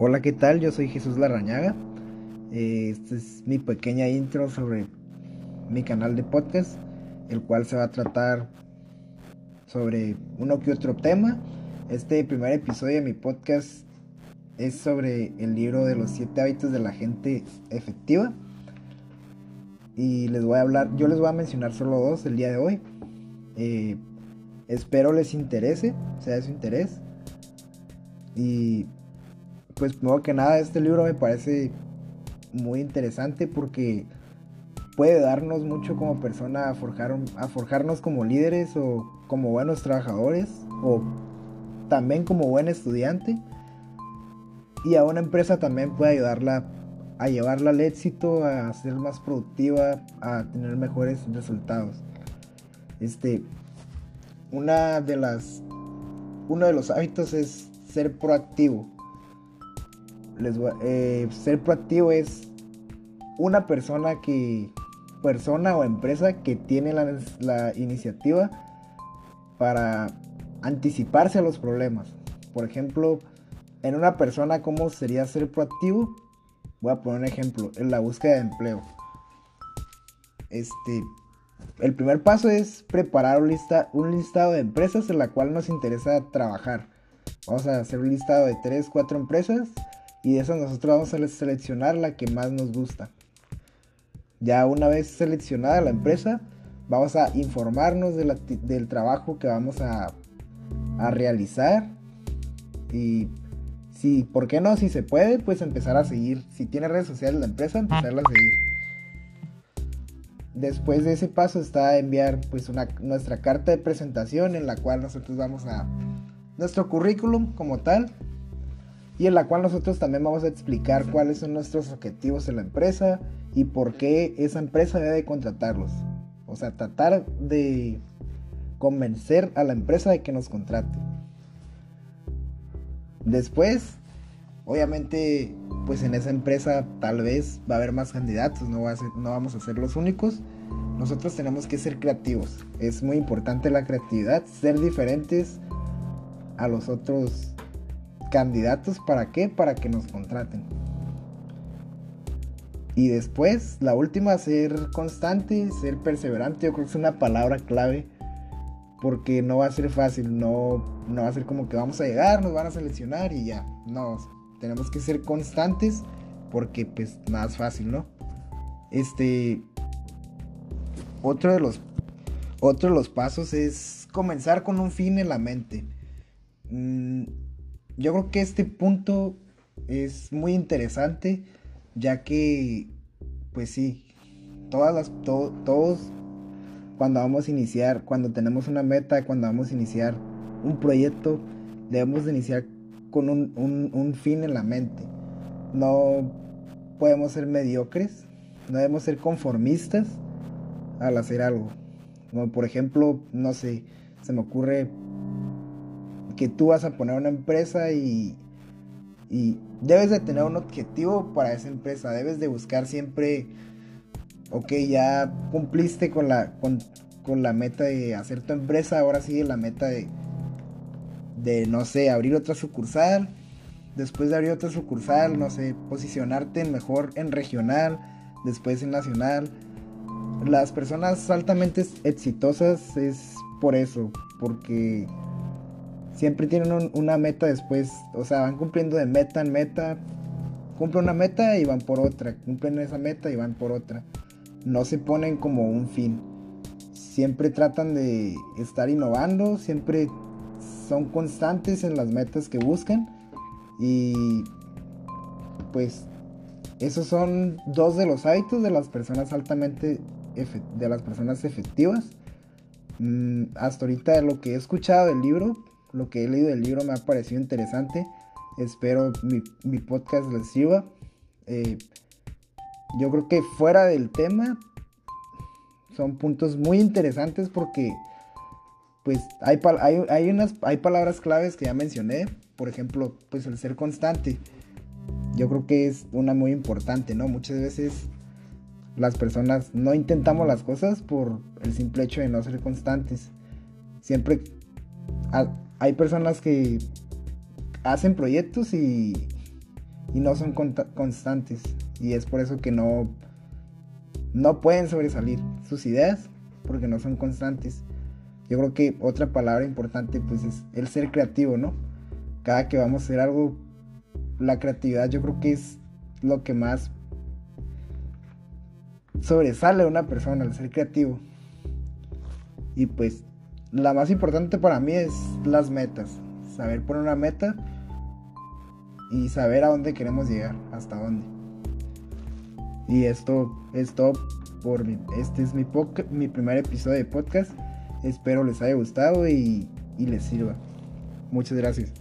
Hola, ¿qué tal? Yo soy Jesús Larrañaga. Eh, esta es mi pequeña intro sobre mi canal de podcast, el cual se va a tratar sobre uno que otro tema. Este primer episodio de mi podcast es sobre el libro de los siete hábitos de la gente efectiva. Y les voy a hablar, yo les voy a mencionar solo dos el día de hoy. Eh, espero les interese, sea de su interés. Y pues primero que nada, este libro me parece muy interesante porque puede darnos mucho como persona a, forjar, a forjarnos como líderes o como buenos trabajadores o también como buen estudiante. Y a una empresa también puede ayudarla a llevarla al éxito, a ser más productiva, a tener mejores resultados. Este, una de las, uno de los hábitos es ser proactivo eh, ser proactivo es una persona que, persona o empresa que tiene la, iniciativa para anticiparse a los problemas. Por ejemplo, en una persona, ¿cómo sería ser proactivo? Voy a poner un ejemplo, en la búsqueda de empleo. Este, el primer paso es preparar un, un listado de empresas en la cual nos interesa trabajar. Vamos a hacer un listado de 3, 4 empresas y de esas nosotros vamos a seleccionar la que más nos gusta. Ya una vez seleccionada la empresa, vamos a informarnos del trabajo que vamos a, a realizar y si, ¿por qué no? Si se puede, pues empezar a seguir. Si tiene redes sociales la empresa, empezarla a seguir. Después de ese paso está enviar pues una, nuestra carta de presentación en la cual nosotros vamos a nuestro currículum como tal y en la cual nosotros también vamos a explicar cuáles son nuestros objetivos en la empresa y por qué esa empresa debe contratarlos. O sea, tratar de convencer a la empresa de que nos contrate. Después, obviamente, pues en esa empresa tal vez va a haber más candidatos, no, no vamos a ser los únicos. Nosotros tenemos que ser creativos. Es muy importante la creatividad, ser diferentes a los otros candidatos para qué? Para que nos contraten. Y después, la última, ser constante, ser perseverante, yo creo que es una palabra clave. Porque no va a ser fácil, no, no va a ser como que vamos a llegar, nos van a seleccionar y ya. No, tenemos que ser constantes porque pues es fácil, ¿no? Este, otro de los, otro de los pasos es comenzar con un fin en la mente. Mm, yo creo que este punto es muy interesante, ya que, pues sí, todas las, todos cuando vamos a iniciar, cuando tenemos una meta, cuando vamos a iniciar un proyecto, debemos de iniciar con un, un fin en la mente. No podemos ser mediocres, no debemos ser conformistas al hacer algo. Como por ejemplo, no sé, se me ocurre que tú vas a poner una empresa y, y debes de tener un objetivo para esa empresa, debes de buscar siempre, ok, ya cumpliste con la, con, la meta de hacer tu empresa, ahora sigue la meta de, de, no sé, abrir otra sucursal, después de abrir otra sucursal, no sé, posicionarte mejor en regional, después en nacional. Las personas altamente exitosas es por eso, porque siempre tienen una meta después, o sea, van cumpliendo de meta en meta, cumplen una meta y van por otra, cumplen esa meta y van por otra. No se ponen como un fin. Siempre tratan de estar innovando, siempre son constantes en las metas que buscan y pues esos son dos de los hábitos de las personas altamente de las personas efectivas. Mm, hasta ahorita lo que he escuchado del libro lo que he leído del libro me ha parecido interesante. Espero mi, podcast les sirva. Eh, yo creo que fuera del tema son puntos muy interesantes porque pues hay, hay, unas, hay palabras claves que ya mencioné. Por ejemplo, pues el ser constante. Yo creo que es una muy importante, ¿no? Muchas veces las personas no intentamos las cosas por el simple hecho de no ser constantes. Siempre hay personas que hacen proyectos y, no son constantes. Y es por eso que no, no pueden sobresalir sus ideas porque no son constantes. Yo creo que otra palabra importante pues es el ser creativo, ¿no? Cada que vamos a hacer algo, la creatividad yo creo que es lo que más sobresale a una persona, el ser creativo. Y pues la más importante para mí es las metas. Saber poner una meta y saber a dónde queremos llegar, hasta dónde. Y esto es todo por mi, este es mi, mi primer episodio de podcast. Espero les haya gustado y, y les sirva. Muchas gracias.